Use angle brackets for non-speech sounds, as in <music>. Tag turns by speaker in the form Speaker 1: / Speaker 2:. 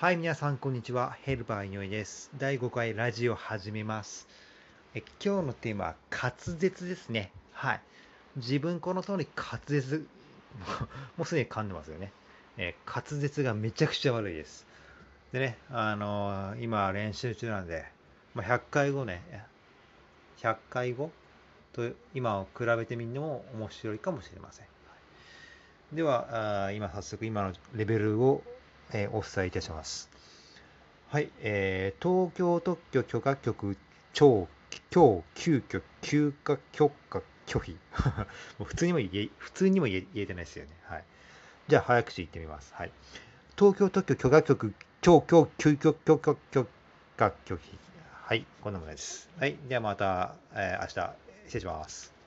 Speaker 1: はい、皆さん、こんにちは。ヘルパー井上です。第5回ラジオ始めます。え今日のテーマは滑舌ですね。はい。自分この通り滑舌、<laughs> もうすでに噛んでますよね。え滑舌がめちゃくちゃ悪いです。でね、あのー今練習中なんで、まあ、100回後ね、100回後と今を比べてみるのも面白いかもしれません。では、あ今早速今のレベルを、えーお伝えいたします。はい、えー東京特許許可局超今日急遽休暇許可拒否 <laughs> もう普通にも言え普通にも言え言えてないですよね。はい。じゃあ早口言ってみます。はい。東京特許許可局超今日急遽許可許可拒否。はい、こんなものです。はい、ではまた、えー明日失礼します。